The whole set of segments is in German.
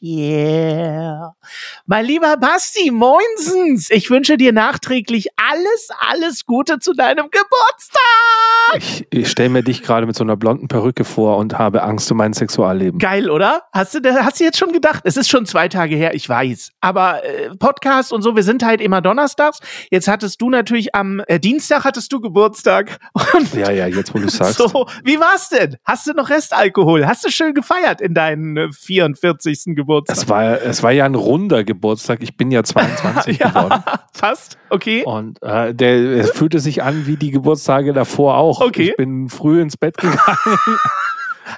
Yeah. Mein lieber Basti, moinsens. Ich wünsche dir nachträglich alles, alles Gute zu deinem Geburtstag. Ich, ich stelle mir dich gerade mit so einer blonden Perücke vor und habe Angst um mein Sexualleben. Geil, oder? Hast du, hast du jetzt schon gedacht? Es ist schon zwei Tage her, ich weiß. Aber äh, Podcast und so, wir sind halt immer donnerstags. Jetzt hattest du natürlich am äh, Dienstag hattest du Geburtstag. Und ja, ja, jetzt wo du sagst. So, wie war's denn? Hast du noch Restalkohol? Hast du schön gefeiert in deinen äh, 44. Geburtstag? Geburtstag. Es war, es war ja ein runder Geburtstag. Ich bin ja 22 ja, geworden. Fast, okay. Und äh, der es fühlte sich an wie die Geburtstage davor auch. Okay. Ich bin früh ins Bett gegangen.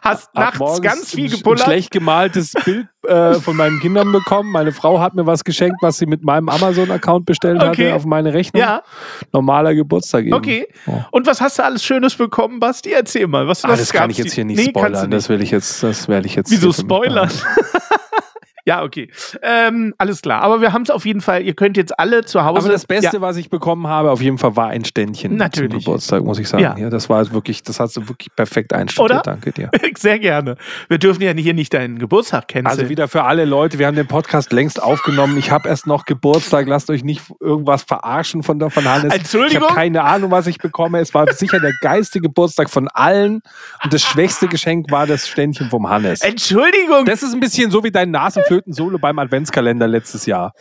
Hast nachts ganz viel gepullert. Ein schlecht gemaltes Bild äh, von meinen Kindern bekommen. Meine Frau hat mir was geschenkt, was sie mit meinem Amazon-Account bestellt okay. hatte auf meine Rechnung. Ja. Normaler Geburtstag eben. Okay. Oh. Und was hast du alles Schönes bekommen, Basti? Erzähl mal. Was, was ah, das kann ich jetzt hier nicht nee, spoilern. Das will ich jetzt, das werde ich jetzt. Wieso spoilern? Ja, okay. Ähm, alles klar. Aber wir haben es auf jeden Fall. Ihr könnt jetzt alle zu Hause. Aber das Beste, ja. was ich bekommen habe, auf jeden Fall war ein Ständchen Natürlich. zum Geburtstag, muss ich sagen. Ja. ja das war wirklich, das hast du wirklich perfekt einstudiert. Oder? Danke dir. Sehr gerne. Wir dürfen ja hier nicht deinen Geburtstag kennen. Also wieder für alle Leute, wir haben den Podcast längst aufgenommen. Ich habe erst noch Geburtstag. Lasst euch nicht irgendwas verarschen von, der, von Hannes. Entschuldigung. Ich habe keine Ahnung, was ich bekomme. Es war sicher der geilste Geburtstag von allen. Und das schwächste Geschenk war das Ständchen vom Hannes. Entschuldigung. Das ist ein bisschen so wie dein Nasenflöten-Solo beim Adventskalender letztes Jahr.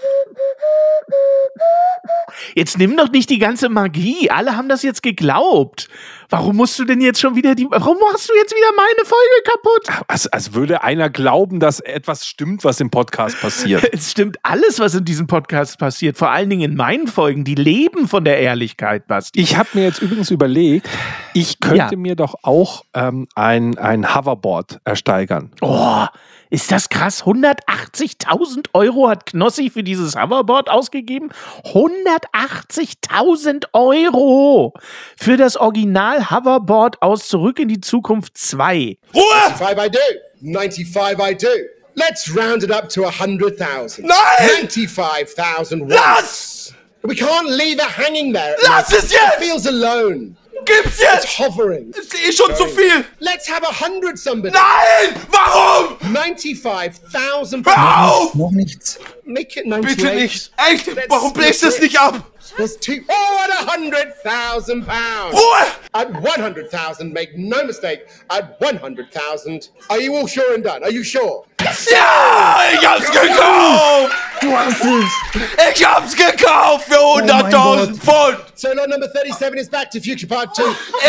Jetzt nimm doch nicht die ganze Magie. Alle haben das jetzt geglaubt. Warum musst du denn jetzt schon wieder die. Warum machst du jetzt wieder meine Folge kaputt? Als, als würde einer glauben, dass etwas stimmt, was im Podcast passiert. es stimmt alles, was in diesem Podcast passiert. Vor allen Dingen in meinen Folgen. Die leben von der Ehrlichkeit, Basti. Ich habe mir jetzt übrigens überlegt, ich könnte ja. mir doch auch ähm, ein, ein Hoverboard ersteigern. Oh, ist das krass? 180.000 Euro hat Knossi für dieses Hoverboard ausgegeben? 180.000 Euro für das Original Hoverboard aus Zurück in die Zukunft 2. Ruhe! 95 I do. 95 I do. Let's round it up to 100,000. Nein! 95,000 Lass! We can't leave it hanging there. Lass es jetzt! It feels alone. Gib's jetzt! It's hovering. Ist eh schon zu viel! Let's have a hundred somebody! Nein! Warum? 95,000 Hör auf! Noch nichts. Make it 98. Bitte nicht! Echt? Warum bläst es nicht ab? There's two. Oh, at a hundred thousand pounds. Ruhe! At one hundred thousand, make no mistake. At one hundred thousand, are you all sure and done? Are you sure? Ja, ich hab's gekauft! Du hast es! Ich hab's gekauft für 100.000 oh Pfund! So lot number 37 is Back to Future Part 2.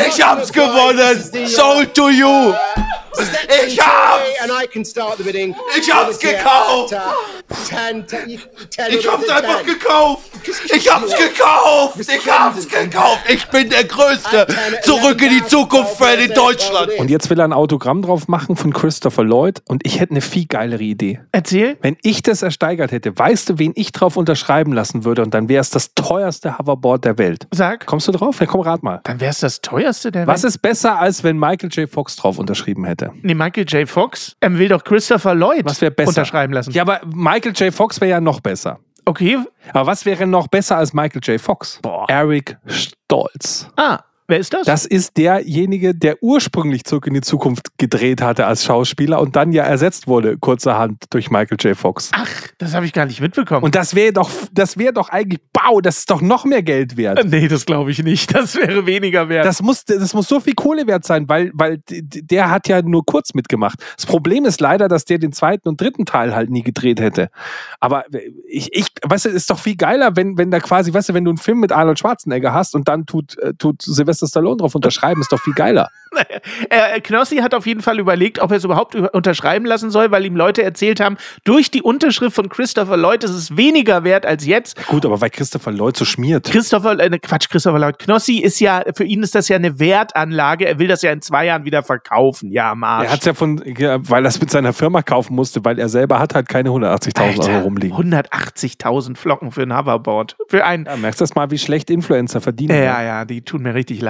Ich hab's gewonnen! Sold to you! Ich hab's! And I can start the bidding. Ich hab's gekauft! Ich hab's einfach gekauft! Ich hab's gekauft! Ich hab's gekauft! Ich bin der Größte! Zurück in die Zukunft in Deutschland! Und jetzt will er ein Autogramm drauf machen von Christopher Lloyd und ich hätte eine viel geilere Idee. Erzähl. Wenn ich das ersteigert hätte, weißt du, wen ich drauf unterschreiben lassen würde und dann wäre es das teuerste Hoverboard der Welt. Sag. Kommst du drauf? Ja, komm, rat mal. Dann wäre es das teuerste der Was Welt. ist besser, als wenn Michael J. Fox drauf unterschrieben hätte? Nee, Michael J. Fox? Er will doch Christopher Lloyd Was wäre besser? unterschreiben lassen. Ja, aber Michael J. Fox wäre ja noch besser. Okay. Aber was wäre noch besser als Michael J. Fox? Boah. Eric Stolz. Ah. Wer ist das? Das ist derjenige, der ursprünglich zurück in die Zukunft gedreht hatte als Schauspieler und dann ja ersetzt wurde, kurzerhand durch Michael J. Fox. Ach, das habe ich gar nicht mitbekommen. Und das wäre doch, das wäre doch eigentlich, bau, das ist doch noch mehr Geld wert. nee, das glaube ich nicht. Das wäre weniger wert. Das muss, das muss so viel Kohle wert sein, weil, weil der hat ja nur kurz mitgemacht. Das Problem ist leider, dass der den zweiten und dritten Teil halt nie gedreht hätte. Aber ich, ich weißt du, ist doch viel geiler, wenn, wenn da quasi, weißt du, wenn du einen Film mit Arnold Schwarzenegger hast und dann tut, äh, tut Sylvester Stallone drauf unterschreiben, ist doch viel geiler. äh, Knossi hat auf jeden Fall überlegt, ob er es überhaupt über- unterschreiben lassen soll, weil ihm Leute erzählt haben, durch die Unterschrift von Christopher Lloyd ist es weniger wert als jetzt. Gut, aber weil Christopher Lloyd so schmiert. Christopher, äh, Quatsch, Christopher Lloyd. Knossi ist ja, für ihn ist das ja eine Wertanlage. Er will das ja in zwei Jahren wieder verkaufen. Ja, am Arsch. Er hat es ja von, ja, weil er es mit seiner Firma kaufen musste, weil er selber hat halt keine 180.000 Euro rumliegen. 180.000 Flocken für ein Hoverboard. Für ein. Ja, merkst du das mal, wie schlecht Influencer verdienen? Ja, ja, die tun mir richtig leid.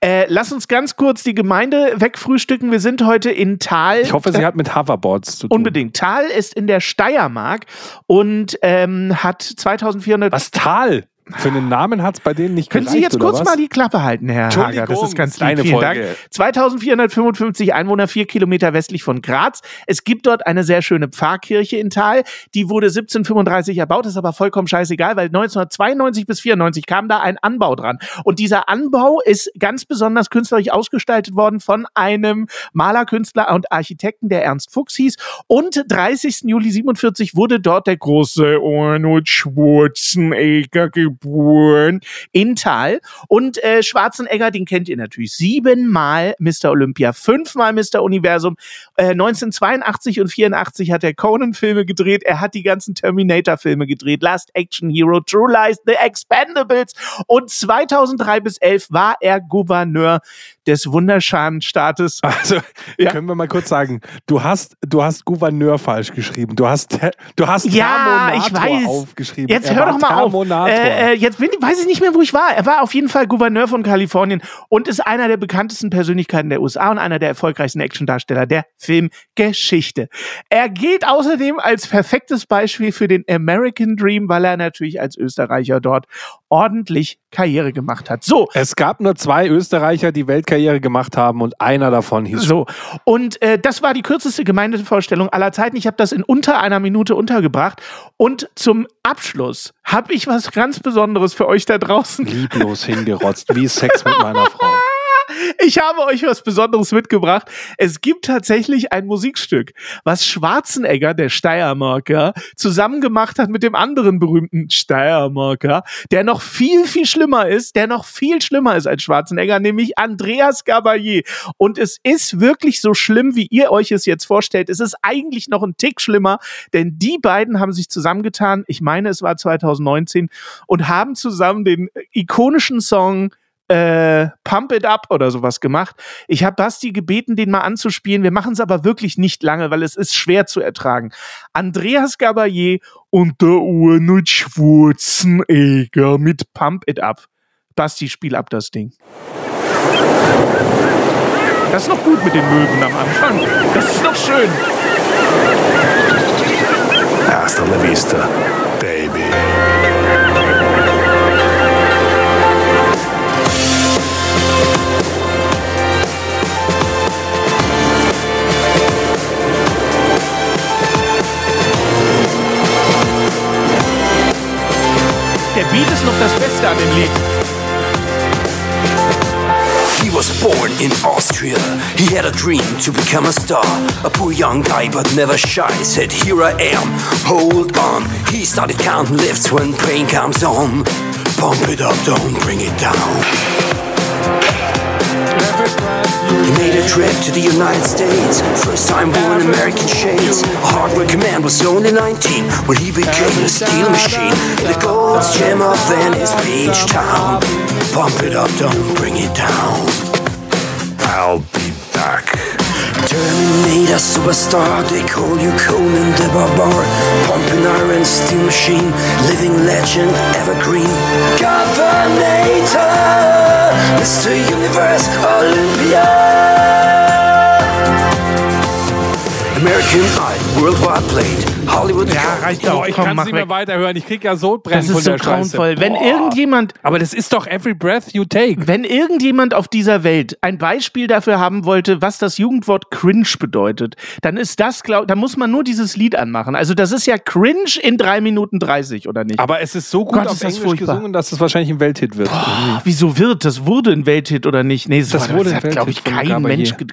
Äh, lass uns ganz kurz die Gemeinde wegfrühstücken. Wir sind heute in Tal. Ich hoffe, sie hat mit Hoverboards zu tun. Unbedingt. Tal ist in der Steiermark und ähm, hat 2400. Was Tal? Für einen Namen hat es bei denen nicht Können gereicht, Sie jetzt kurz was? mal die Klappe halten, Herr Hager? Das ist ganz lieb. Vielen Folge. Dank. 2455 Einwohner, vier Kilometer westlich von Graz. Es gibt dort eine sehr schöne Pfarrkirche in Tal. Die wurde 1735 erbaut, ist aber vollkommen scheißegal, weil 1992 bis 94 kam da ein Anbau dran. Und dieser Anbau ist ganz besonders künstlerisch ausgestaltet worden von einem Malerkünstler und Architekten, der Ernst Fuchs hieß. Und 30. Juli 47 wurde dort der große Arnold Schwarzenegger geboren in Tal. Und äh, Schwarzenegger, den kennt ihr natürlich. Siebenmal Mr. Olympia, fünfmal Mr. Universum. Äh, 1982 und 84 hat er Conan-Filme gedreht. Er hat die ganzen Terminator-Filme gedreht. Last Action Hero, True Lies, The Expendables. Und 2003 bis 11 war er Gouverneur des wunderschönen Staates. Also, Ja. können wir mal kurz sagen, du hast, du hast Gouverneur falsch geschrieben. Du hast, du hast Ja, ich Thermonator weiß. aufgeschrieben. Jetzt Er hör doch mal auf. Thermonator. Äh, äh, jetzt bin, weiß ich nicht mehr, wo ich war. Er war auf jeden Fall Gouverneur von Kalifornien und ist einer der bekanntesten Persönlichkeiten der USA und einer der erfolgreichsten Actiondarsteller der Filmgeschichte. Er gilt außerdem als perfektes Beispiel für den American Dream, weil er natürlich als Österreicher dort ordentlich Karriere gemacht hat. So, es gab nur zwei Österreicher, die Weltkarriere gemacht haben und einer davon hieß so, und äh, das war die kürzeste Gemeindevorstellung aller Zeiten. Ich habe das in unter einer Minute untergebracht. Und zum Abschluss habe ich was ganz Besonderes für euch da draußen. lieblos hingerotzt, wie Sex mit meiner Frau. Ich habe euch was Besonderes mitgebracht. Es gibt tatsächlich ein Musikstück, was Schwarzenegger, der Steiermarker, zusammen gemacht hat mit dem anderen berühmten Steiermarker, der noch viel, viel schlimmer ist, der noch viel schlimmer ist als Schwarzenegger, nämlich Andreas Gabalier. Und es ist wirklich so schlimm, wie ihr euch es jetzt vorstellt. Es ist eigentlich noch ein Tick schlimmer, denn die beiden haben sich zusammengetan, ich meine, es war 2019, und haben zusammen den ikonischen Song äh, Pump It Up oder sowas gemacht. Ich habe Basti gebeten, den mal anzuspielen. Wir machen es aber wirklich nicht lange, weil es ist schwer zu ertragen. Andreas Gabalier und der Arnold Schwarzenegger mit Pump It Up. Basti, spiel ab das Ding. Das ist noch gut mit den Möwen am Anfang. Das ist noch schön. Hasta la vista, He was born in Austria. He had a dream to become a star. A poor young guy, but never shy. Said, Here I am, hold on. He started counting lifts when pain comes on. Pump it up, don't bring it down. He made a trip to the United States. First time born American shades. A hardworking man was only 19 when he became a steel machine. The Gold's Gem of Venice Beach Town. Pump it up, don't bring it down. I'll be back. Terminator superstar, they call you Conan the Barbar. Pumping iron steel machine, living legend, evergreen. Governator, Mr. Universe, Olympia. American Idol worldwide played. Hollywood Ja, reicht auch. Boah, ich kann mach nicht mehr weg. weiterhören. Ich krieg ja Sodbrennen Das von ist so der Scheiße. grauenvoll. Wenn Boah. irgendjemand Aber das ist doch every breath you take. Wenn irgendjemand auf dieser Welt ein Beispiel dafür haben wollte, was das Jugendwort cringe bedeutet, dann ist das, glaub, dann muss man nur dieses Lied anmachen. Also das ist ja cringe in 3 Minuten 30, oder nicht? Aber es ist so gut Gott, auf ist das Englisch furchtbar. gesungen, dass es wahrscheinlich ein Welthit wird. Ach, wieso wird? Das wurde ein Welthit oder nicht? Nee, das, Das war, wurde das ein hat, glaube ich, von kein. Mensch. ge-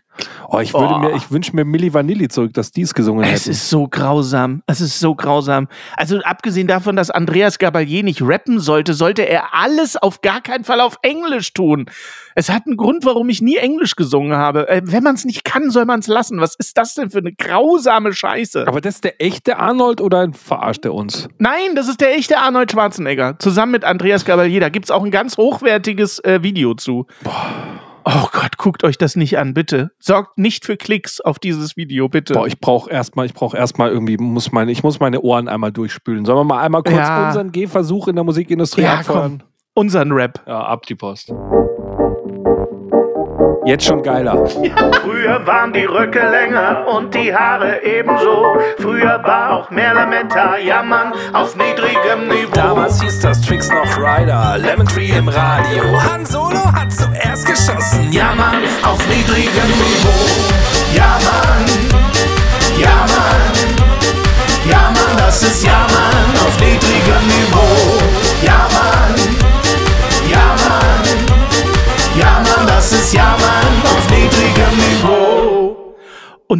Oh, ich würde Oh. mir, ich wünsche mir Milli Vanilli zurück, dass die es gesungen Es hätten. ist so grausam. Es ist so grausam. Also abgesehen davon, dass Andreas Gabalier nicht rappen sollte, sollte er alles auf gar keinen Fall auf Englisch tun. Es hat einen Grund, warum ich nie Englisch gesungen habe. Äh, wenn man es nicht kann, soll man es lassen. Was ist das denn für eine grausame Scheiße? Aber das ist der echte Arnold oder verarscht er uns? Nein, das ist der echte Arnold Schwarzenegger. Zusammen mit Andreas Gabalier. Da gibt es auch ein ganz hochwertiges äh, Video zu. Oh Gott, guckt euch das nicht an, bitte. Sorgt nicht für Klicks auf dieses Video, bitte. Boah, ich brauche erstmal, ich brauche erstmal irgendwie, muss meine, ich muss meine Ohren einmal durchspülen. Sollen wir mal einmal kurz Ja. unseren Gehversuch in der Musikindustrie ja, abfeuern? komm. Unseren Rap. Ja, ab die Post. Jetzt schon geiler. Früher waren die Röcke länger und die Haare ebenso. Früher war auch mehr Lametta, jammern auf niedrigem Niveau. Damals hieß das Tricks noch Rider, Lemon Tree im Radio. Han Solo hat zuerst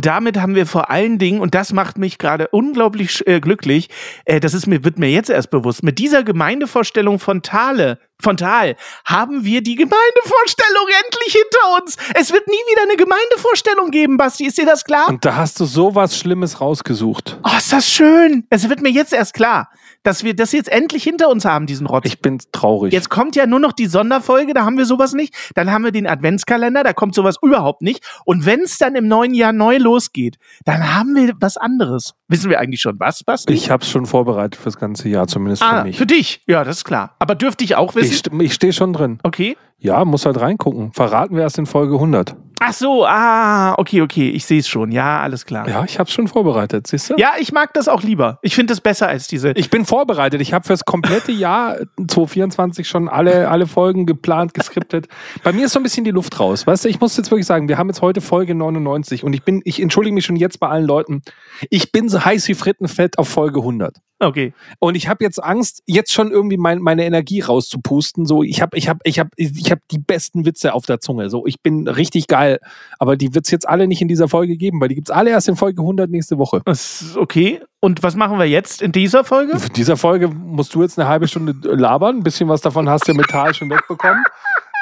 Und damit haben wir vor allen Dingen, und das macht mich gerade unglaublich äh, glücklich, äh, das ist mir, wird mir jetzt erst bewusst, mit dieser Gemeindevorstellung von Thale, von Tal, haben wir die Gemeindevorstellung endlich hinter uns. Es wird nie wieder eine Gemeindevorstellung geben, Basti. Ist dir das klar? Und da hast du sowas Schlimmes rausgesucht. oh, ist das schön. Es wird mir jetzt erst klar, dass wir das jetzt endlich hinter uns haben, diesen Rotz. Ich bin traurig. Jetzt kommt ja nur noch die Sonderfolge, da haben wir sowas nicht. Dann haben wir den Adventskalender, da kommt sowas überhaupt nicht. Und wenn es dann im neuen Jahr neu losgeht, dann haben wir was anderes. Wissen wir eigentlich schon was, Basti? ich habe es schon vorbereitet fürs ganze Jahr, zumindest für ah, mich. für dich. Ja, das ist klar. Aber dürfte ich auch wissen? Ich, ich stehe schon drin. okay. Ja, muss halt reingucken. Verraten wir erst in Folge 100. Ach so, ah, okay, okay, ich sehe es schon. Ja, alles klar. Ja, ich habe es schon vorbereitet, siehst du? Ja, ich mag das auch lieber. Ich finde das besser als diese. Ich bin vorbereitet. Ich habe fürs komplette Jahr 2024 schon alle, alle Folgen geplant, geskriptet. Bei mir ist so ein bisschen die Luft raus. Weißt du, ich muss jetzt wirklich sagen, wir haben jetzt heute Folge 99 und ich bin, ich entschuldige mich schon jetzt bei allen Leuten. Ich bin so heiß wie Frittenfett auf Folge 100. Okay. Und ich habe jetzt Angst, jetzt schon irgendwie mein, meine Energie rauszupusten. So, ich habe ich hab, ich hab, ich hab die besten Witze auf der Zunge. So, ich bin richtig geil. Aber die wird es jetzt alle nicht in dieser Folge geben, weil die gibt es alle erst in Folge 100 nächste Woche. Das ist okay. Und was machen wir jetzt in dieser Folge? In dieser Folge musst du jetzt eine halbe Stunde labern. Ein bisschen was davon hast du ja Metall schon wegbekommen.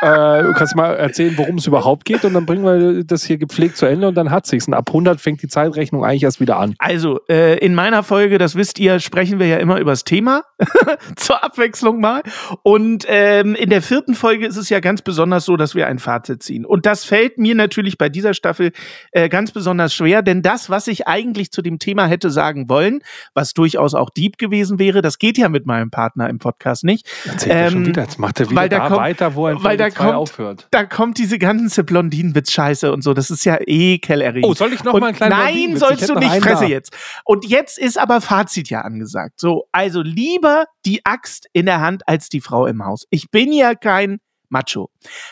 Äh, du kannst mal erzählen, worum es überhaupt geht und dann bringen wir das hier gepflegt zu Ende und dann hat sich's. Und ab 100 fängt die Zeitrechnung eigentlich erst wieder an. Also, äh, in meiner Folge, das wisst ihr, sprechen wir ja immer über das Thema. Zur Abwechslung mal. Und ähm, in der vierten Folge ist es ja ganz besonders so, dass wir ein Fazit ziehen. Und das fällt mir natürlich bei dieser Staffel äh, ganz besonders schwer, denn das, was ich eigentlich zu dem Thema hätte sagen wollen, was durchaus auch deep gewesen wäre, das geht ja mit meinem Partner im Podcast nicht. Erzählt er schon Ähm, wieder. Jetzt macht er wieder da da kommt- weiter, wo er weil da kommt- aufhört. Da kommt diese ganze Blondinenwitz-Scheiße und so. Das ist ja ekelerregend. Oh, soll ich noch Und mal einen kleinen Nein, sollst du nicht, fresse da. jetzt. Und jetzt ist aber Fazit ja angesagt. So, also lieber die Axt in der Hand als die Frau im Haus. Ich bin ja kein Macho.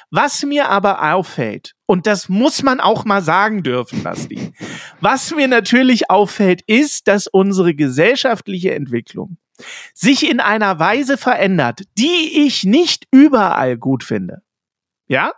Was mir aber auffällt, und das muss man auch mal sagen dürfen, Basti, was mir natürlich auffällt, ist, dass unsere gesellschaftliche Entwicklung sich in einer Weise verändert, die ich nicht überall gut finde. Ja?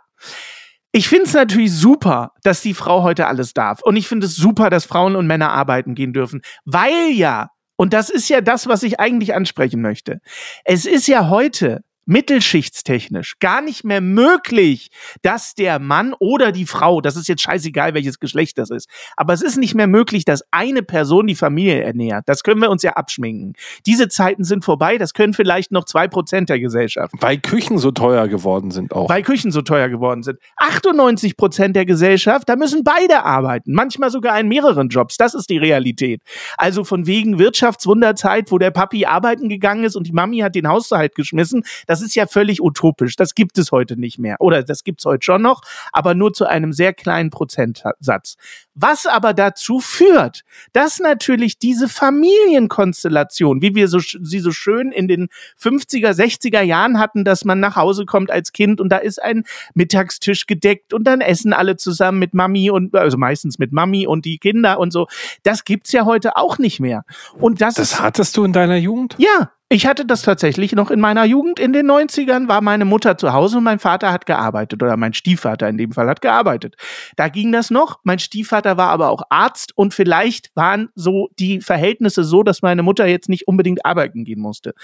Ich finde es natürlich super, dass die Frau heute alles darf. Und ich finde es super, dass Frauen und Männer arbeiten gehen dürfen. Weil ja, und das ist ja das, was ich eigentlich ansprechen möchte. Es ist ja heute mittelschichtstechnisch gar nicht mehr möglich, dass der Mann oder die Frau, das ist jetzt scheißegal, welches Geschlecht das ist, aber es ist nicht mehr möglich, dass eine Person die Familie ernährt. Das können wir uns ja abschminken. Diese Zeiten sind vorbei, das können vielleicht noch zwei Prozent der Gesellschaft. Weil Küchen so teuer geworden sind auch. Weil Küchen so teuer geworden sind. 98 Prozent der Gesellschaft, da müssen beide arbeiten. Manchmal sogar in mehreren Jobs. Das ist die Realität. Also von wegen Wirtschaftswunderzeit, wo der Papi arbeiten gegangen ist und die Mami hat den Haushalt geschmissen. Das ist ja völlig utopisch. Das gibt es heute nicht mehr. Oder das gibt es heute schon noch, aber nur zu einem sehr kleinen Prozentsatz. Was aber dazu führt, dass natürlich diese Familienkonstellation, wie wir so, sie so schön in den 50er, 60er Jahren hatten, dass man nach Hause kommt als Kind und da ist ein Mittagstisch gedeckt und dann essen alle zusammen mit Mami und, also meistens mit Mami und die Kinder und so. Das gibt's ja heute auch nicht mehr. Und das, Das ist, hattest du in deiner Jugend? ja, ich hatte das tatsächlich noch in meiner Jugend. In den 90ern war meine Mutter zu Hause und mein Vater hat gearbeitet oder mein Stiefvater in dem Fall hat gearbeitet. Da ging das noch. Mein Stiefvater war aber auch Arzt und vielleicht waren so die Verhältnisse so, dass meine Mutter jetzt nicht unbedingt arbeiten gehen musste.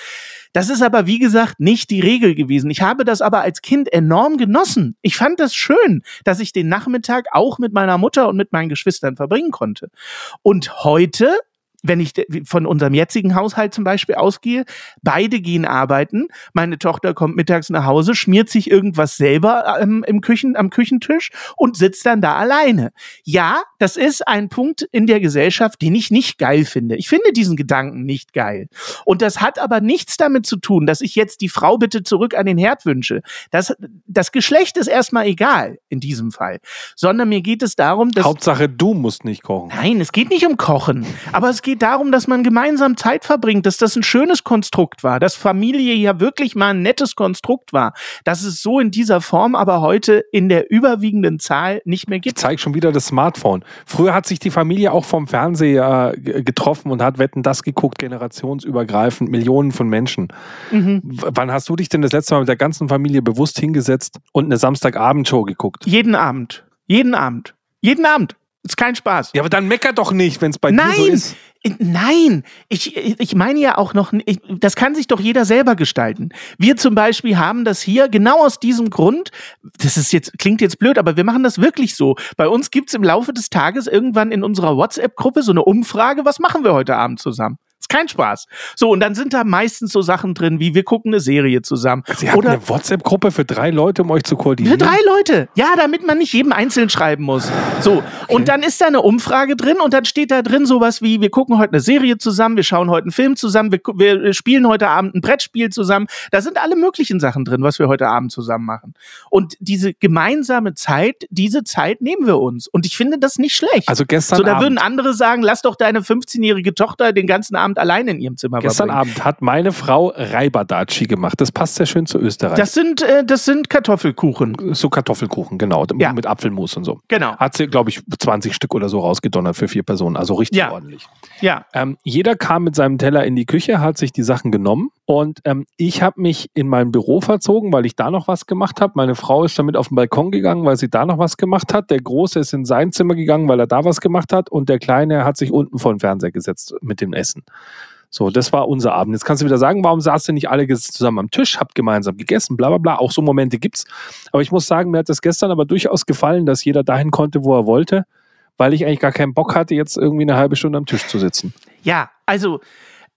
Das ist aber, wie gesagt, nicht die Regel gewesen. Ich habe das aber als Kind enorm genossen. Ich fand das schön, dass ich den Nachmittag auch mit meiner Mutter und mit meinen Geschwistern verbringen konnte. Und heute wenn ich von unserem jetzigen Haushalt zum Beispiel ausgehe, beide gehen arbeiten, meine Tochter kommt mittags nach Hause, schmiert sich irgendwas selber ähm, im Küchen, am Küchentisch und sitzt dann da alleine. Ja, das ist ein Punkt in der Gesellschaft, den ich nicht geil finde. Ich finde diesen Gedanken nicht geil. Und das hat aber nichts damit zu tun, dass ich jetzt die Frau bitte zurück an den Herd wünsche. Das, das Geschlecht ist erstmal egal in diesem Fall, sondern mir geht es darum, dass Hauptsache, du musst nicht kochen. Nein, es geht nicht um Kochen. Aber es geht darum, dass man gemeinsam Zeit verbringt, dass das ein schönes Konstrukt war, dass Familie ja wirklich mal ein nettes Konstrukt war, dass es so in dieser Form aber heute in der überwiegenden Zahl nicht mehr Ich gibt. zeige schon wieder das Smartphone. Früher hat sich die Familie auch vom Fernseher äh, getroffen und hat Wetten das geguckt, generationsübergreifend, Millionen von Menschen. Mhm. Wann hast du dich denn das letzte Mal mit der ganzen Familie bewusst hingesetzt und eine Samstagabendshow geguckt? Jeden Abend. Jeden Abend. Jeden Abend. Ist kein Spaß. Ja, aber dann mecker doch nicht, wenn es bei dir so Nein, ist. nein, ich, ich meine ja auch noch, ich, das kann sich doch jeder selber gestalten. Wir zum Beispiel haben das hier genau aus diesem Grund, das ist jetzt, klingt jetzt blöd, aber wir machen das wirklich so. Bei uns gibt's im Laufe des Tages irgendwann in unserer WhatsApp-Gruppe so eine Umfrage, was machen wir heute Abend zusammen? Kein Spaß. So, und dann sind da meistens so Sachen drin, wie wir gucken eine Serie zusammen. Sie hatten Oder eine WhatsApp-Gruppe für drei Leute, um euch zu für koordinieren. drei Leute. Ja, damit man nicht jedem einzeln schreiben muss. So. Und dann ist da eine Umfrage drin und dann steht da drin sowas wie, wir gucken heute eine Serie zusammen, wir schauen heute einen Film zusammen, wir, wir spielen heute Abend ein Brettspiel zusammen. Da sind alle möglichen Sachen drin, was wir heute Abend zusammen machen. Und diese gemeinsame Zeit, diese Zeit nehmen wir uns. Und ich finde das nicht schlecht. Also gestern so, da Abend. würden andere sagen, lass doch deine 15-jährige Tochter den ganzen Abend alleine in ihrem Zimmer Gestern verbringen. Abend hat meine Frau Reibadatschi gemacht. Das passt sehr schön zu Österreich. Das sind, äh, das sind Kartoffelkuchen. so Kartoffelkuchen, genau. Ja. Mit Apfelmus und so. Genau. Hat sie, glaube ich, 20 Stück oder so rausgedonnert für vier Personen. Also richtig Ja. ordentlich. Ja. Ähm, jeder kam mit seinem Teller in die Küche, hat sich die Sachen genommen. Und ähm, ich habe mich in mein Büro verzogen, weil ich da noch was gemacht habe. Meine Frau ist damit auf den Balkon gegangen, weil sie da noch was gemacht hat. Der Große ist in sein Zimmer gegangen, weil er da was gemacht hat. Und der Kleine hat sich unten vor den Fernseher gesetzt mit dem Essen. So, das war unser Abend. Jetzt kannst du wieder sagen, warum saßt ihr nicht alle zusammen am Tisch, habt gemeinsam gegessen, bla bla bla. Auch so Momente gibt's. Aber ich muss sagen, mir hat das gestern aber durchaus gefallen, dass jeder dahin konnte, wo er wollte, weil ich eigentlich gar keinen Bock hatte, jetzt irgendwie eine halbe Stunde am Tisch zu sitzen. Ja, also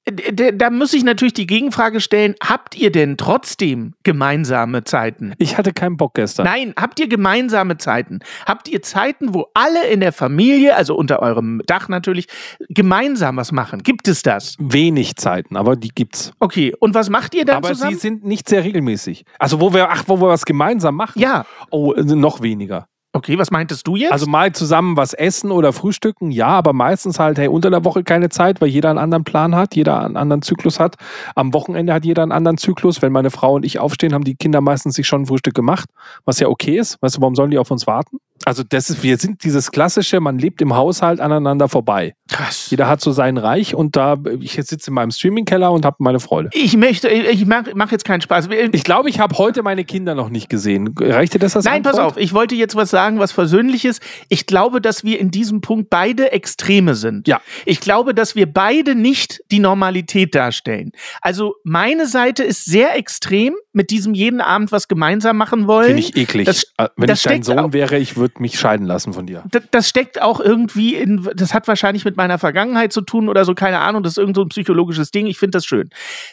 da muss ich natürlich die Gegenfrage stellen, habt ihr denn trotzdem gemeinsame Zeiten? Ich hatte keinen Bock gestern. Nein, habt ihr gemeinsame Zeiten? Habt ihr Zeiten, wo alle in der Familie, also unter eurem Dach natürlich, gemeinsam was machen? Gibt es das? Wenig Zeiten, aber die gibt's. Okay, und was macht ihr dann aber zusammen? sie sind nicht sehr regelmäßig. Also wo wir, ach, wo wir was gemeinsam machen. ja, Oh, äh, noch weniger. Okay, was meintest du jetzt? Also mal zusammen was essen oder frühstücken, ja, aber meistens halt, hey, unter der Woche keine Zeit, weil jeder einen anderen Plan hat, jeder einen anderen Zyklus hat. Am Wochenende hat jeder einen anderen Zyklus. Wenn meine Frau und ich aufstehen, haben die Kinder meistens sich schon ein Frühstück gemacht, was ja okay ist. Weißt du, warum sollen die auf uns warten? Also das ist, wir sind dieses klassische, man lebt im Haushalt aneinander vorbei. Krass. Jeder hat so sein Reich und da, ich sitze in meinem Streaming-Keller und habe meine Freude. Ich möchte, ich mache mach jetzt keinen Spaß. Ich glaube, ich habe heute meine Kinder noch nicht gesehen. Reicht dir das als Nein, pass Antwort? auf, ich wollte jetzt was sagen, was Versöhnliches. Ich glaube, dass wir in diesem Punkt beide Extreme sind. Ja. Ich glaube, dass wir beide nicht die Normalität darstellen. Also meine Seite ist sehr extrem mit diesem jeden Abend was gemeinsam machen wollen. Finde ich eklig. Das, Äh, Wenn das ich dein Sohn wäre, ich würde mich scheiden lassen von dir. d- das steckt auch irgendwie in, das hat wahrscheinlich mit meiner Vergangenheit zu tun oder so, keine Ahnung, das ist irgend so ein psychologisches Ding. Ich finde das schön.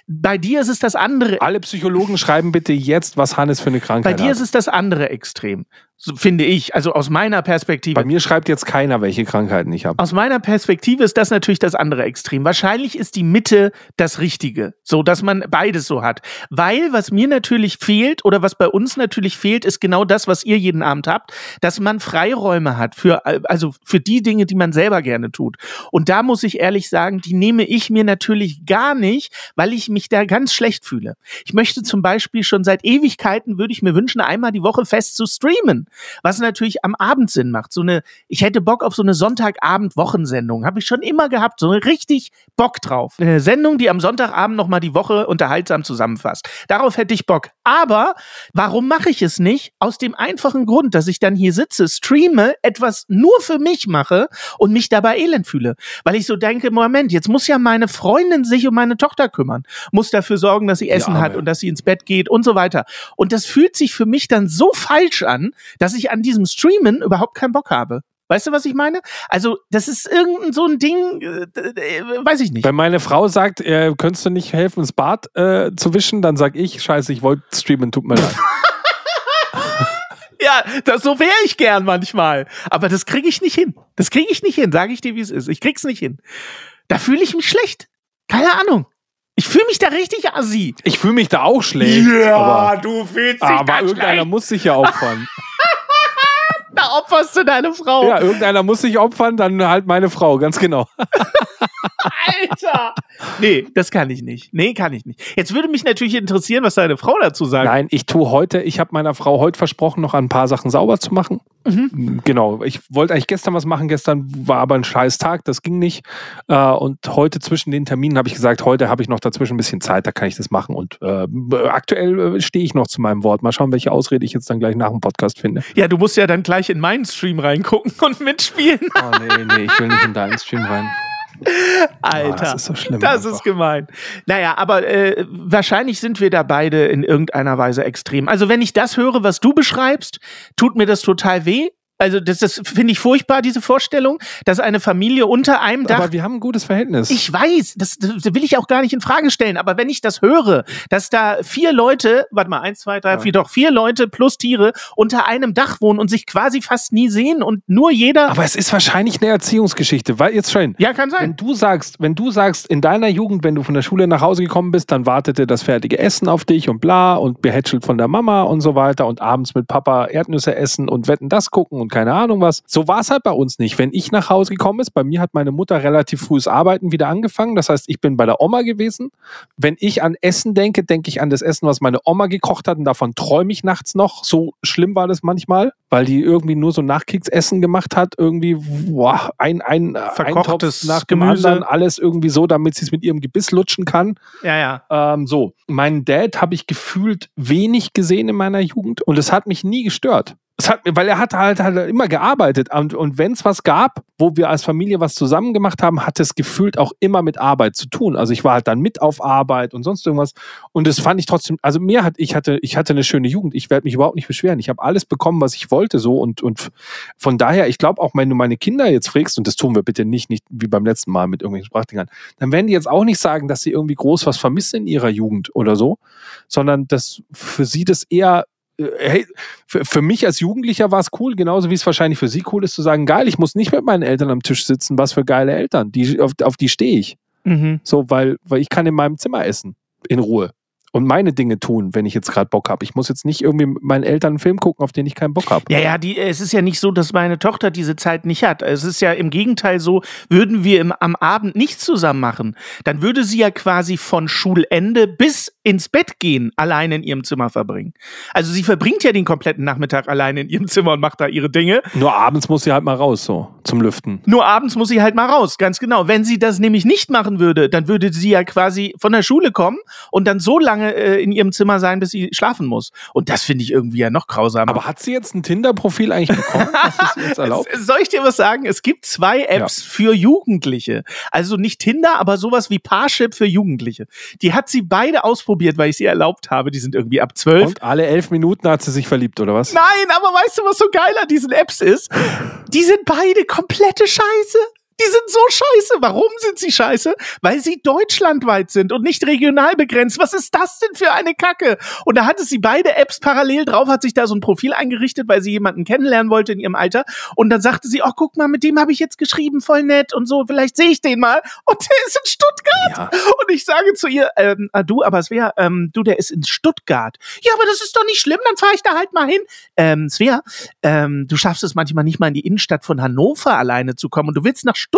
Bei dir ist es das andere. Alle Psychologen schreiben bitte jetzt, was Hannes für eine Bei Krankheit dir hat. ist es das andere Extrem. So finde ich. Also aus meiner Perspektive. Bei mir schreibt jetzt keiner, welche Krankheiten ich habe. Aus meiner Perspektive ist das natürlich das andere Extrem. Wahrscheinlich ist die Mitte das Richtige, so dass man beides so hat. Weil was mir natürlich fehlt oder was bei uns natürlich fehlt, ist genau das, was ihr jeden Abend habt, dass man Freiräume hat für also für die Dinge, die man selber gerne tut. Und da muss ich ehrlich sagen, die nehme ich mir natürlich gar nicht, weil ich mich da ganz schlecht fühle. Ich möchte zum Beispiel schon seit Ewigkeiten würde ich mir wünschen, einmal die Woche fest zu streamen was natürlich am Abend Sinn macht. So eine, ich hätte Bock auf so eine Sonntagabend-Wochensendung. Habe ich schon immer gehabt. So richtig Bock drauf. Eine Sendung, die am Sonntagabend nochmal die Woche unterhaltsam zusammenfasst. Darauf hätte ich Bock. Aber warum mache ich es nicht? Aus dem einfachen Grund, dass ich dann hier sitze, streame, etwas nur für mich mache und mich dabei elend fühle. Weil ich so denke, Moment, jetzt muss ja meine Freundin sich um meine Tochter kümmern. Muss dafür sorgen, dass sie Essen Ja, hat und dass sie ins Bett geht und so weiter. Und das fühlt sich für mich dann so falsch an, dass ich an diesem Streamen überhaupt keinen Bock habe. Weißt du, was ich meine? Also, das ist irgendein so ein Ding, äh, äh, weiß ich nicht. Wenn meine Frau sagt, äh, könntest du nicht helfen, das Bad äh, zu wischen, dann sag ich, scheiße, ich wollte streamen, tut mir leid. Ja, das, so wäre ich gern manchmal. Aber das kriege ich nicht hin. Das kriege ich nicht hin, sage ich dir, wie es ist. Ich krieg's nicht hin. Da fühle ich mich schlecht. Keine Ahnung. Ich fühle mich da richtig assi. Ich fühle mich da auch schlecht. aber, du fühlst dich aber da irgendeiner schlecht. muss sich ja opfern. Da opferst du deine Frau. ja, irgendeiner muss sich opfern, dann halt meine Frau, ganz genau. Alter. Nee, das kann ich nicht. Nee, kann ich nicht. Jetzt würde mich natürlich interessieren, was deine Frau dazu sagt. Nein, ich tue heute, ich habe meiner Frau heute versprochen, noch ein paar Sachen sauber zu machen. Mhm. Genau, ich wollte eigentlich gestern was machen, gestern war aber ein scheiß Tag, das ging nicht. Äh, und heute zwischen den Terminen habe ich gesagt, heute habe ich noch dazwischen ein bisschen Zeit, da kann ich das machen. Und äh, aktuell äh, stehe ich noch zu meinem Wort. Mal schauen, welche Ausrede ich jetzt dann gleich nach dem Podcast finde. Ja, du musst ja dann gleich in meinen Stream reingucken und mitspielen. Oh nee, nee, ich will nicht in deinen Stream rein. Alter. das ist so schlimm Das einfach. ist gemein. Naja, aber äh, wahrscheinlich sind wir da beide in irgendeiner Weise extrem. Also wenn ich das höre, was du beschreibst, tut mir das total weh. Also das, das finde ich furchtbar, diese Vorstellung, dass eine Familie unter einem Dach Aber wir haben ein gutes Verhältnis. Ich weiß, das, das will ich auch gar nicht in Frage stellen, aber wenn ich das höre, dass da vier Leute, warte mal, eins, zwei, drei, vier, doch vier Leute plus Tiere unter einem Dach wohnen und sich quasi fast nie sehen und nur jeder. aber es ist wahrscheinlich eine Erziehungsgeschichte, weil jetzt schon. ja, kann Wenn sein. du sagst, wenn du sagst, in deiner Jugend, wenn du von der Schule nach Hause gekommen bist, dann wartete das fertige Essen auf dich und bla und behätschelt von der Mama und so weiter und abends mit Papa Erdnüsse essen und wetten das gucken und keine Ahnung was. So war es halt bei uns nicht. Wenn ich nach Hause gekommen ist, bei mir hat meine Mutter relativ frühes Arbeiten wieder angefangen. Das heißt, ich bin bei der Oma gewesen. Wenn ich an Essen denke, denke ich an das Essen, was meine Oma gekocht hat und davon träume ich nachts noch. So schlimm war das manchmal, weil die irgendwie nur so Nachkriegsessen gemacht hat. Irgendwie boah, ein, ein Verkochtes Eintopf nach dem Gemüse. anderen, alles irgendwie so, damit sie es mit ihrem Gebiss lutschen kann. Ja, ja. Ähm, so, meinen Dad habe ich gefühlt wenig gesehen in meiner Jugend und es hat mich nie gestört. Hat, weil er hat halt, halt immer gearbeitet und, und wenn es was gab, wo wir als Familie was zusammen gemacht haben, hat es gefühlt auch immer mit Arbeit zu tun. Also ich war halt dann mit auf Arbeit und sonst irgendwas und das fand ich trotzdem, also mir hat, ich hatte, ich hatte eine schöne Jugend. Ich werde mich überhaupt nicht beschweren. Ich habe alles bekommen, was ich wollte so und, und von daher, ich glaube auch, wenn du meine Kinder jetzt fragst, und das tun wir bitte nicht, nicht wie beim letzten Mal mit irgendwelchen Sprachdingern, dann werden die jetzt auch nicht sagen, dass sie irgendwie groß was vermissen in ihrer Jugend oder so, sondern dass für sie das eher, hey, für, für mich als Jugendlicher war es cool, genauso wie es wahrscheinlich für sie cool ist, zu sagen, geil, ich muss nicht mit meinen Eltern am Tisch sitzen, was für geile Eltern, die, auf, auf die stehe ich. Mhm. So, weil, weil ich kann in meinem Zimmer essen, in Ruhe. Und meine Dinge tun, wenn ich jetzt gerade Bock habe. Ich muss jetzt nicht irgendwie mit meinen Eltern einen Film gucken, auf den ich keinen Bock habe. Ja, ja, die, es ist ja nicht so, dass meine Tochter diese Zeit nicht hat. Es ist ja im Gegenteil so, würden wir im, am Abend nichts zusammen machen, dann würde sie ja quasi von Schulende bis ins Bett gehen allein in ihrem Zimmer verbringen. Also sie verbringt ja den kompletten Nachmittag allein in ihrem Zimmer und macht da ihre Dinge. Nur abends muss sie halt mal raus, so, zum Lüften. Nur abends muss sie halt mal raus, ganz genau. Wenn sie das nämlich nicht machen würde, dann würde sie ja quasi von der Schule kommen und dann so lange äh, in ihrem Zimmer sein, bis sie schlafen muss. Und das finde ich irgendwie ja noch grausamer. Aber hat sie jetzt ein Tinder-Profil eigentlich bekommen? Was ist jetzt erlaubt? Soll ich dir was sagen? Es gibt zwei Apps für Jugendliche. Also nicht Tinder, aber sowas wie Parship für Jugendliche. Die hat sie beide ausprobiert, weil ich sie erlaubt habe. Die sind irgendwie ab zwölf. Und alle elf Minuten hat sie sich verliebt, oder was? Nein, aber weißt du, was so geil an diesen Apps ist? Die sind beide komplette Scheiße. Die sind so scheiße. Warum sind sie scheiße? Weil sie deutschlandweit sind und nicht regional begrenzt. Was ist das denn für eine Kacke? Und da hatte sie beide Apps parallel drauf, hat sich da so ein Profil eingerichtet, weil sie jemanden kennenlernen wollte in ihrem Alter. Und dann sagte sie, oh, guck mal, mit dem habe ich jetzt geschrieben, voll nett und so, vielleicht sehe ich den mal. Und der ist in Stuttgart. Und ich sage zu ihr, ähm, ah, du, aber Svea, ähm, du, der ist in Stuttgart. Ja, aber das ist doch nicht schlimm, dann fahre ich da halt mal hin. Ähm, Svea, ähm, du schaffst es manchmal nicht mal in die Innenstadt von Hannover alleine zu kommen und du willst nach Stuttgart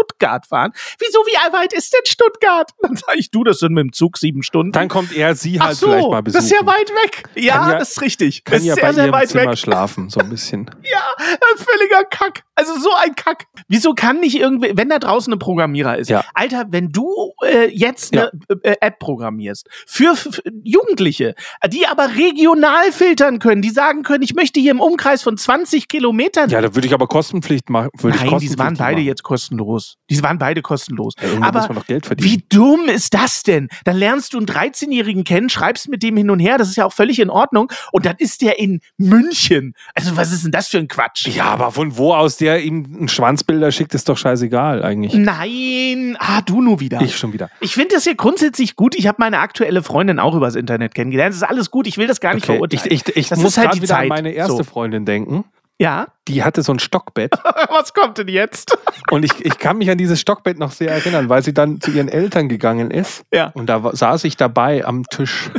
fahren. Wieso, wie weit ist denn Stuttgart? Dann sage ich, du, das sind mit dem Zug sieben Stunden. Dann kommt er sie halt so, vielleicht mal besuchen. das ist ja weit weg. Ja, ja- das ist richtig. Kann ist ja sehr, bei sehr ihrem weit Zimmer weg. schlafen, so ein bisschen. Ja, ein völliger Kack. Also so ein Kack. Wieso kann nicht irgendwie, wenn da draußen ein Programmierer ist, Ja. Alter, wenn du äh, jetzt eine äh, App programmierst für, für Jugendliche, die aber regional filtern können, die sagen können, ich möchte hier im Umkreis von 20 Kilometern. Ja, da würde ich aber Kostenpflicht machen. Nein, die waren beide machen. jetzt kostenlos. Die waren beide kostenlos. Ja, aber muss man doch Geld verdienen. wie dumm ist das denn? Dann lernst du einen 13-Jährigen kennen, schreibst mit dem hin und her, das ist ja auch völlig in Ordnung. Und dann ist der in München. Also was ist denn das für ein Quatsch? Ja, aber von wo aus der ihm ein Schwanzbilder schickt, ist doch scheißegal eigentlich. Nein, ah, du nur wieder. Ich schon wieder. Ich finde das hier grundsätzlich gut. Ich habe meine aktuelle Freundin auch übers Internet kennengelernt. Das ist alles gut. Ich will das gar nicht Okay. verurteilen. Ich, ich, ich muss halt die wieder Zeit. an meine erste So. Freundin denken. Ja. Die hatte so ein Stockbett. Was kommt denn jetzt? Und ich, ich kann mich an dieses Stockbett noch sehr erinnern, weil sie dann zu ihren Eltern gegangen ist. Ja. Und da saß ich dabei am Tisch.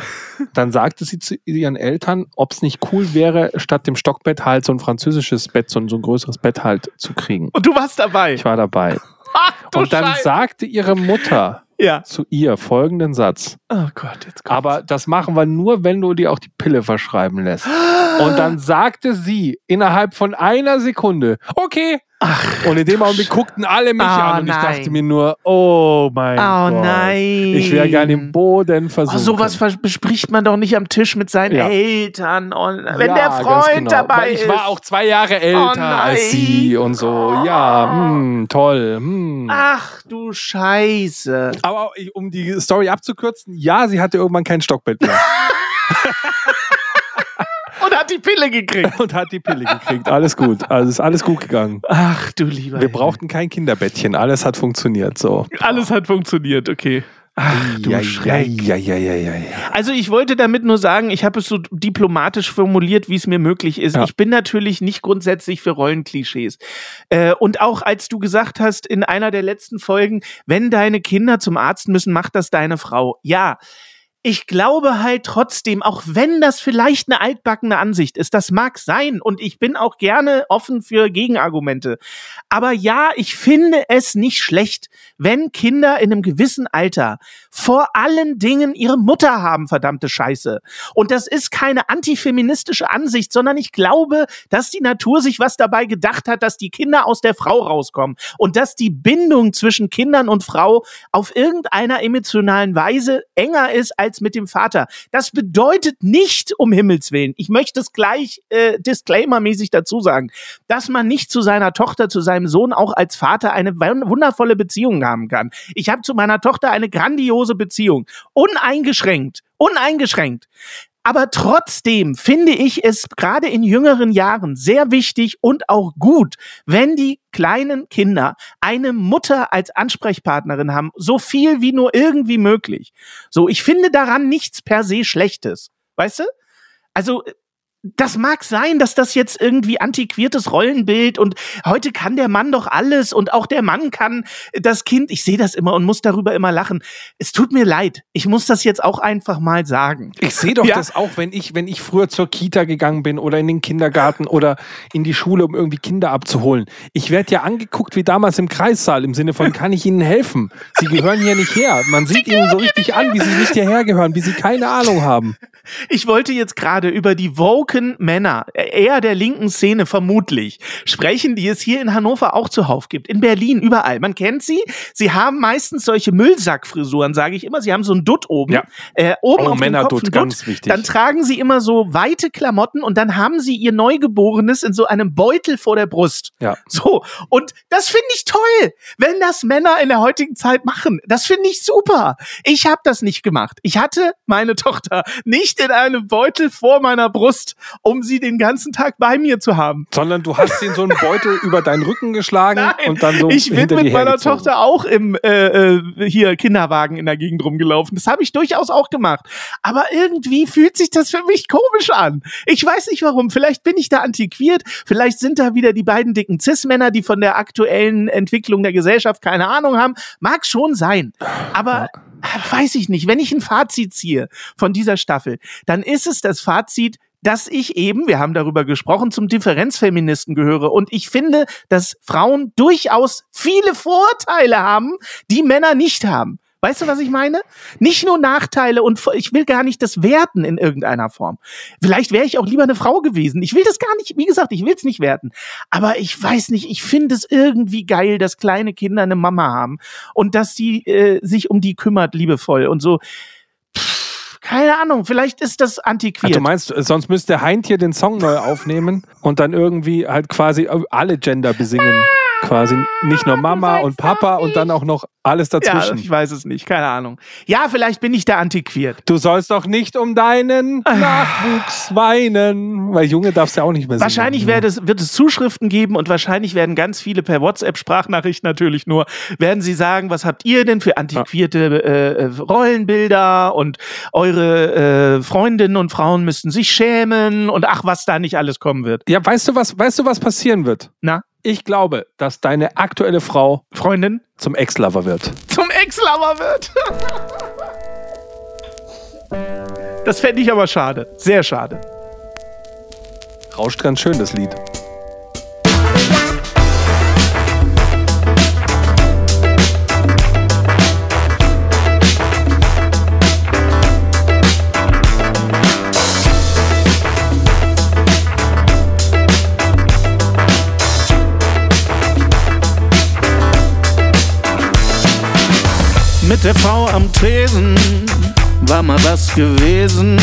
Dann sagte sie zu ihren Eltern, ob es nicht cool wäre, statt dem Stockbett halt so ein französisches Bett, so ein, so ein größeres Bett halt zu kriegen. Und du warst dabei. Ich war dabei. Ach, Und dann Scheiße. sagte ihre Mutter Ja. zu ihr folgenden Satz. Oh Gott, jetzt kommt's. Aber das machen wir nur, wenn du dir auch die Pille verschreiben lässt. Und dann sagte sie innerhalb von einer Sekunde, okay. Ach, Und in dem Augenblick guckten alle mich Oh, an und ich nein. dachte mir nur, oh mein oh Gott. nein. Ich wäre gerne im Boden Oh, versuchen. sowas bespricht man doch nicht am Tisch mit seinen Ja. Eltern. Und wenn Ja, der Freund genau. dabei Weil ich ist. war auch zwei Jahre älter nein. als sie und so. Ja, hm, toll. Hm. Ach du Scheiße. Aber um die Story abzukürzen, ja, sie hatte irgendwann kein Stockbett mehr Und hat die Pille gekriegt. und hat die Pille gekriegt. Alles gut. Also ist alles gut gegangen. Ach du lieber. Wir brauchten kein Kinderbettchen. Alles hat funktioniert. So. Alles hat funktioniert, okay. Ach du ja, Schreck. ja, ja, ja, ja, ja. Also ich wollte damit nur sagen, ich habe es so diplomatisch formuliert, wie es mir möglich ist. Ja. Ich bin natürlich nicht grundsätzlich für Rollenklischees. Äh, und auch als du gesagt hast in einer der letzten Folgen, wenn deine Kinder zum Arzt müssen, macht das deine Frau. Ja. Ich glaube halt trotzdem, auch wenn das vielleicht eine altbackene Ansicht ist, das mag sein und ich bin auch gerne offen für Gegenargumente. Aber ja, ich finde es nicht schlecht, wenn Kinder in einem gewissen Alter vor allen Dingen ihre Mutter haben, verdammte Scheiße. Und das ist keine antifeministische Ansicht, sondern ich glaube, dass die Natur sich was dabei gedacht hat, dass die Kinder aus der Frau rauskommen und dass die Bindung zwischen Kindern und Frau auf irgendeiner emotionalen Weise enger ist als mit dem Vater. Das bedeutet nicht, um Himmels Willen, ich möchte es gleich äh, disclaimermäßig dazu sagen, dass man nicht zu seiner Tochter, zu seinem Sohn auch als Vater eine wun- wundervolle Beziehung haben kann. Ich habe zu meiner Tochter eine grandiose Beziehung. Uneingeschränkt. Uneingeschränkt. Aber trotzdem finde ich es gerade in jüngeren Jahren sehr wichtig und auch gut, wenn die kleinen Kinder eine Mutter als Ansprechpartnerin haben, so viel wie nur irgendwie möglich. So, ich finde daran nichts per se Schlechtes. Weißt du? Also, das mag sein, dass das jetzt irgendwie antiquiertes Rollenbild und heute kann der Mann doch alles und auch der Mann kann das Kind, ich sehe das immer und muss darüber immer lachen. Es tut mir leid. Ich muss das jetzt auch einfach mal sagen. Ich sehe doch Ja. das auch, wenn ich, wenn ich früher zur Kita gegangen bin oder in den Kindergarten oder in die Schule, um irgendwie Kinder abzuholen. Ich werde ja angeguckt wie damals im Kreissaal im Sinne von, kann ich Ihnen helfen? Sie gehören hier nicht her. Man sieht ihnen so richtig an, wie sie nicht hierher gehören, wie sie keine Ahnung haben. Ich wollte jetzt gerade über die woken Männer, äh, eher der linken Szene vermutlich, sprechen, die es hier in Hannover auch zuhauf gibt. In Berlin, überall. Man kennt sie. Sie haben meistens solche Müllsackfrisuren, sage ich immer. Sie haben so ein Dutt oben. Ja. Äh, oben Oh, auf Kopf ganz wichtig. Dann tragen sie immer so weite Klamotten und dann haben sie ihr Neugeborenes in so einem Beutel vor der Brust. Ja. So, und das finde ich toll, wenn das Männer in der heutigen Zeit machen. Das finde ich super. Ich habe das nicht gemacht. Ich hatte meine Tochter nicht in einem Beutel vor meiner Brust. Um sie den ganzen Tag bei mir zu haben. Sondern du hast sie in so einen Beutel über deinen Rücken geschlagen Nein, und dann so ich bin mit meiner. Tochter auch im äh, äh, hier Kinderwagen in der Gegend rumgelaufen. Das habe ich durchaus auch gemacht. Aber irgendwie fühlt sich das für mich komisch an. Ich weiß nicht warum. Vielleicht bin ich da antiquiert. Vielleicht sind da wieder die beiden dicken Cis-Männer, die von der aktuellen Entwicklung der Gesellschaft keine Ahnung haben. Mag schon sein. Aber weiß ich nicht. Wenn ich ein Fazit ziehe von dieser Staffel, dann ist es das Fazit, dass ich eben, wir haben darüber gesprochen, zum Differenzfeministen gehöre. Und ich finde, dass Frauen durchaus viele Vorteile haben, die Männer nicht haben. Weißt du, was ich meine? Nicht nur Nachteile und ich will gar nicht das werten in irgendeiner Form. Vielleicht wäre ich auch lieber eine Frau gewesen. Ich will das gar nicht, wie gesagt, ich will es nicht werten. Aber ich weiß nicht, ich finde es irgendwie geil, dass kleine Kinder eine Mama haben und dass sie äh, sich um die kümmert, liebevoll und so. Keine Ahnung, vielleicht ist das Ach, antiquiert. du meinst, äh, sonst müsste Heint hier den Song neu aufnehmen und dann irgendwie halt quasi alle Gender besingen. Quasi nicht nur Mama und Papa und dann auch noch alles ja, dazwischen. ich weiß es nicht, keine Ahnung. Ja, vielleicht bin ich da antiquiert. Du sollst doch nicht um deinen Nachwuchs weinen. Weil Junge darfst ja auch nicht mehr singen. Wahrscheinlich wird es, wird es Zuschriften geben und wahrscheinlich werden ganz viele per WhatsApp-Sprachnachricht natürlich nur, werden sie sagen, was habt ihr denn für antiquierte äh, äh, Rollenbilder und eure äh, Freundinnen und Frauen müssten sich schämen und ach, was da nicht alles kommen wird. Ja, weißt du, was, weißt du, was passieren wird? Na, Ich glaube, dass deine aktuelle Frau Freundin zum Ex-Lover wird. zum Ex-Lover wird. Das fände ich aber schade. Sehr schade. Rauscht ganz schön, das Lied. Mit der Frau am Tresen war mal was gewesen.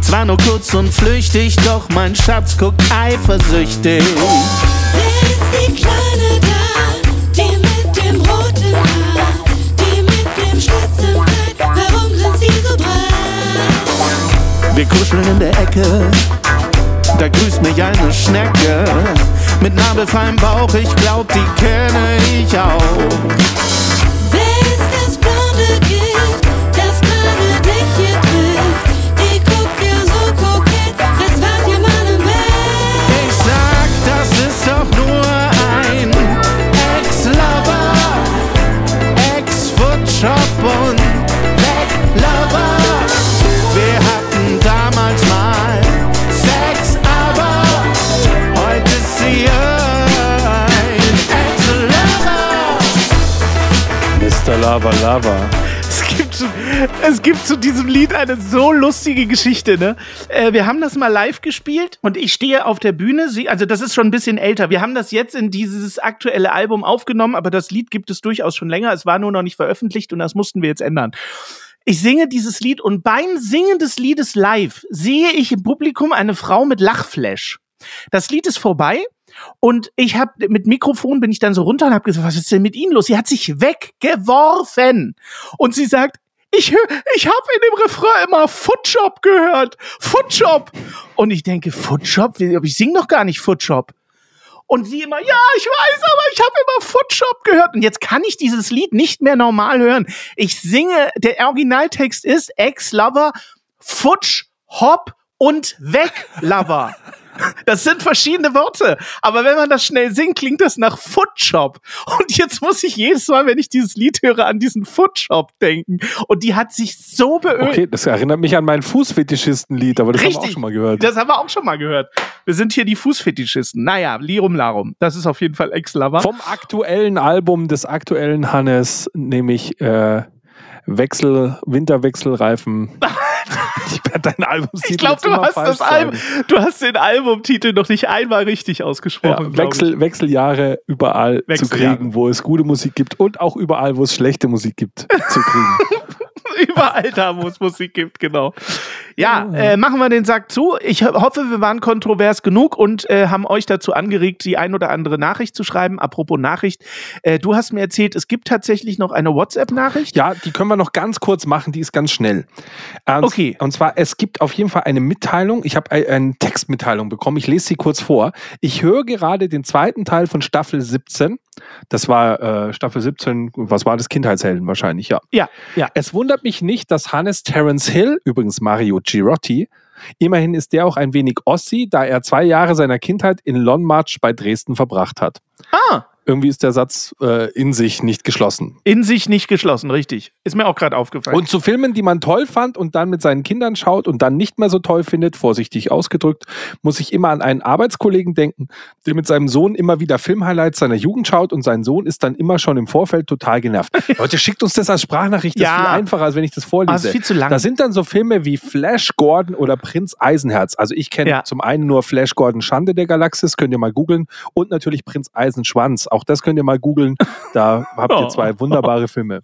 Zwar nur kurz und flüchtig, doch mein Schatz guckt eifersüchtig. Wer ist die Kleine da, die mit dem roten Haar, die mit dem spitzen Kleid, warum grinst sie so breit? Wir kuscheln in der Ecke, da grüßt mich eine Schnecke. Mit nabelfreiem Bauch, ich glaub, die kenne ich auch. Lava Lava. Es gibt, zu, es gibt zu diesem Lied eine so lustige Geschichte, ne? Äh, wir haben das mal live gespielt und ich stehe auf der Bühne. Sie, also das ist schon ein bisschen älter. Wir haben das jetzt in dieses aktuelle Album aufgenommen, aber das Lied gibt es durchaus schon länger. Es war nur noch nicht veröffentlicht und das mussten wir jetzt ändern. Ich singe dieses Lied und beim Singen des Liedes live sehe ich im Publikum eine Frau mit Lachflash. Das Lied ist vorbei und ich habe mit Mikrofon bin ich dann so runter und habe gesagt, was ist denn mit Ihnen los? Sie hat sich weggeworfen und sie sagt, ich ich habe in dem Refrain immer Footshop gehört, Footshop und ich denke Footshop, ich sing doch gar nicht Footshop. Und sie immer, ja, ich weiß, aber ich habe immer Footshop gehört. Und jetzt kann ich dieses Lied nicht mehr normal hören. Ich singe, der Originaltext ist Ex-Lover, Futsch, Hop und Weg-Lover. Das sind verschiedene Worte. Aber wenn man das schnell singt, klingt das nach Footshop. Und jetzt muss ich jedes Mal, wenn ich dieses Lied höre, an diesen Footshop denken. Und die hat sich so beölt. Okay, das erinnert mich an mein Fußfetischisten-Lied, aber das haben wir auch schon mal gehört. Das haben wir auch schon mal gehört. Wir sind hier die Fußfetischisten. Naja, Lirum Larum. Das ist auf jeden Fall Ex-Lover. Vom aktuellen Album des aktuellen Hannes, nämlich äh, Wechsel, Winterwechselreifen. ich werde dein Album Ich glaube, du hast das Album, du hast den Albumtitel noch nicht einmal richtig ausgesprochen. Ja, Wechsel, Wechseljahre überall Wechseljahre. zu kriegen, wo es gute Musik gibt und auch überall, wo es schlechte Musik gibt, zu kriegen. Überall da, wo es Musik gibt, genau. Ja, äh, machen wir den Sack zu. Ich ho- hoffe, wir waren kontrovers genug und äh, haben euch dazu angeregt, die ein oder andere Nachricht zu schreiben. Apropos Nachricht, äh, du hast mir erzählt, es gibt tatsächlich noch eine WhatsApp-Nachricht. Ja, die können wir noch ganz kurz machen, die ist ganz schnell. Und, Okay. Und zwar, es gibt auf jeden Fall eine Mitteilung. Ich habe ein- eine Textmitteilung bekommen. Ich lese sie kurz vor. Ich höre gerade den zweiten Teil von Staffel 17. Das war äh, Staffel 17, was war das? Kindheitshelden wahrscheinlich, ja. Ja, ja. Es wundert mich nicht, dass Hannes Terence Hill, übrigens Mario Girotti, immerhin ist der auch ein wenig Ossi, da er zwei Jahre seiner Kindheit in Longmarch bei Dresden verbracht hat. Ah, Irgendwie ist der Satz äh, in sich nicht geschlossen. in sich nicht geschlossen, richtig. Ist mir auch gerade aufgefallen. Und zu Filmen, die man toll fand und dann mit seinen Kindern schaut und dann nicht mehr so toll findet, vorsichtig ausgedrückt, muss ich immer an einen Arbeitskollegen denken, der mit seinem Sohn immer wieder Filmhighlights seiner Jugend schaut und sein Sohn ist dann immer schon im Vorfeld total genervt. Leute, schickt uns das als Sprachnachricht, das Ja. ist viel einfacher, als wenn ich das vorlese. Ah, ist viel zu lang. Da sind dann so Filme wie Flash Gordon oder Prinz Eisenherz. Also ich kenne Ja. zum einen nur Flash Gordon Schande der Galaxis, könnt ihr mal googeln, und natürlich Prinz Eisenschwanz. Auch das könnt ihr mal googeln. Da habt ihr Oh. zwei wunderbare Filme.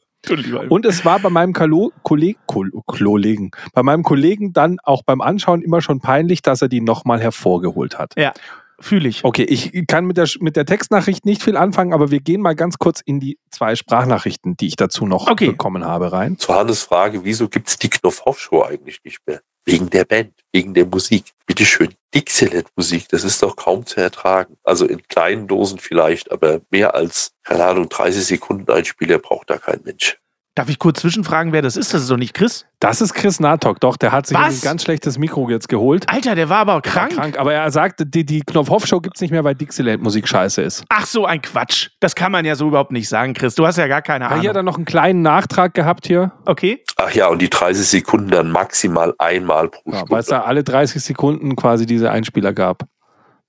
Und es war bei meinem Kalo Kolleg Kol Kollegen, bei meinem Kollegen dann auch beim Anschauen immer schon peinlich, dass er die nochmal hervorgeholt hat. ja, fühle ich. Okay, ich kann mit der, mit der Textnachricht nicht viel anfangen, aber wir gehen mal ganz kurz in die zwei Sprachnachrichten, die ich dazu noch Okay. bekommen habe, rein. Zu Hannes Frage, wieso gibt es die Knopf-Auf-Show eigentlich nicht mehr? Wegen der Band, wegen der Musik. Bitteschön, Dixieland-Musik, das ist doch kaum zu ertragen. Also in kleinen Dosen vielleicht, aber mehr als, keine Ahnung, 30 Sekunden Einspieler braucht da kein Mensch. Darf ich kurz zwischenfragen, wer das ist? Das ist doch nicht Chris. Das ist Chris Natok, doch, der hat sich Was? ein ganz schlechtes Mikro jetzt geholt. Alter, der war aber War krank. krank. Aber er sagte, die, die Knopf-Hoff-Show gibt es nicht mehr, weil Dixieland-Musik scheiße ist. Ach so, ein Quatsch. Das kann man ja so überhaupt nicht sagen, Chris. Du hast ja gar keine Ja, Ahnung. hier hat er noch einen kleinen Nachtrag gehabt hier. okay. Ach ja, und die 30 Sekunden dann maximal einmal pro Ja, weil es Stunde. da alle 30 Sekunden quasi diese Einspieler gab.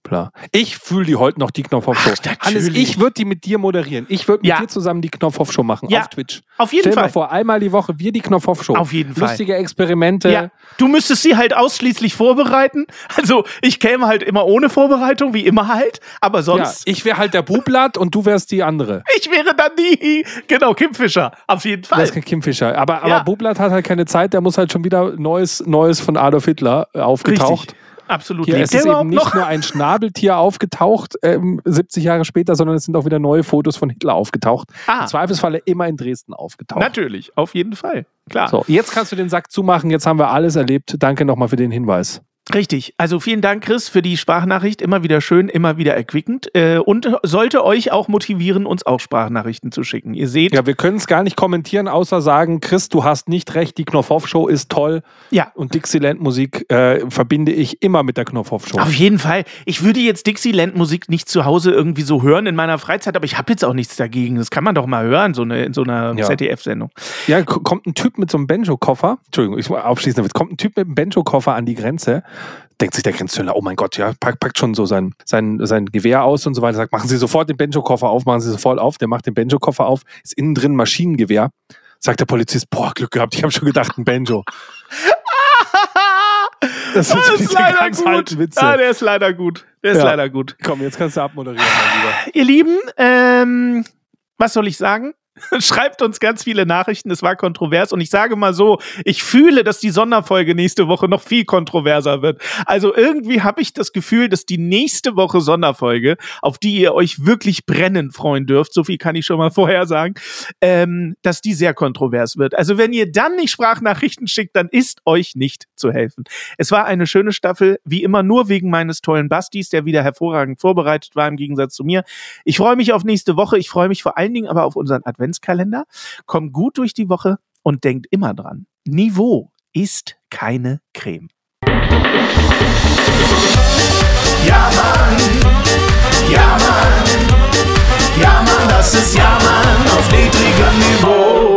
Klar. Ich fühle die heute noch, die Knopfhoff-Show. Hannes, ich würde die mit dir moderieren. Ich würde mit Ja. dir zusammen die Knopfhoff-Show machen Ja, auf Twitch. Auf jeden Stell dir mal Fall. vor, einmal die Woche wir die Knopfhoff-Show. Auf jeden Fall. Lustige Experimente. Ja, du müsstest sie halt ausschließlich vorbereiten. Also, ich käme halt immer ohne Vorbereitung, wie immer halt. Aber Ja, sonst, ich wäre halt der Bublatt und du wärst die andere. ich, wäre dann die, genau, Kim Fischer. Auf jeden Das Fall. ist kein Kim Fischer. Aber, aber Ja. Bublatt hat halt keine Zeit, der muss halt schon wieder Neues, Neues von Adolf Hitler äh, aufgetaucht. Richtig. Absolut. Hier Lebt ist es eben nicht noch? nur ein Schnabeltier aufgetaucht, ähm, 70 Jahre später, sondern es sind auch wieder neue Fotos von Hitler aufgetaucht. Ah. Im Zweifelsfalle immer in Dresden aufgetaucht. Natürlich, auf jeden Fall. Klar. So, jetzt kannst du den Sack zumachen. Jetzt haben wir alles erlebt. Danke nochmal für den Hinweis. Richtig. Also vielen Dank, Chris, für die Sprachnachricht. Immer wieder schön, immer wieder erquickend. Äh, und sollte euch auch motivieren, uns auch Sprachnachrichten zu schicken. Ihr seht, Ja, wir können es gar nicht kommentieren, außer sagen, Chris, du hast nicht recht, die Knopfhoff-Show ist toll. ja, Und Dixieland-Musik äh, verbinde ich immer mit der Knopfhoff-Show. Auf jeden Fall. Ich würde jetzt Dixieland-Musik nicht zu Hause irgendwie so hören in meiner Freizeit, aber ich habe jetzt auch nichts dagegen. Das kann man doch mal hören, so eine, in so einer Ja. ZDF-Sendung. Ja, kommt ein Typ mit so einem Benjo-Koffer, Entschuldigung, ich muss abschließen damit, kommt ein Typ mit einem Benjo-Koffer an die Grenze, denkt sich der Grenzhöhler, oh mein Gott, ja, packt, packt schon so sein, sein, sein Gewehr aus und so weiter, sagt, machen Sie sofort den Benjo-Koffer auf, machen Sie sofort auf, der macht den Benjo-Koffer auf, ist innen drin ein Maschinengewehr, sagt der Polizist, boah, Glück gehabt, ich habe schon gedacht, ein Benjo. Das so diese ganz alten Witze. Ah, der ist leider gut. Der ist Ja. leider gut. Komm, jetzt kannst du abmoderieren, mein Lieber. Ihr Lieben, ähm, was soll ich sagen? Schreibt uns ganz viele Nachrichten, es war kontrovers und ich sage mal so, ich fühle, dass die Sonderfolge nächste Woche noch viel kontroverser wird. Also irgendwie habe ich das Gefühl, dass die nächste Woche Sonderfolge, auf die ihr euch wirklich brennend freuen dürft, so viel kann ich schon mal vorher sagen, ähm, dass die sehr kontrovers wird. Also wenn ihr dann nicht Sprachnachrichten schickt, dann ist euch nicht zu helfen. Es war eine schöne Staffel, wie immer nur wegen meines tollen Bastis, der wieder hervorragend vorbereitet war im Gegensatz zu mir. Ich freue mich auf nächste Woche. Ich freue mich vor allen Dingen aber auf unseren Adventskalender. Kommt gut durch die Woche und denkt immer dran. Niveau ist keine Creme. Ja, Mann. Ja, Mann. Ja, Mann, das ist Ja, Mann auf niedrigem Niveau.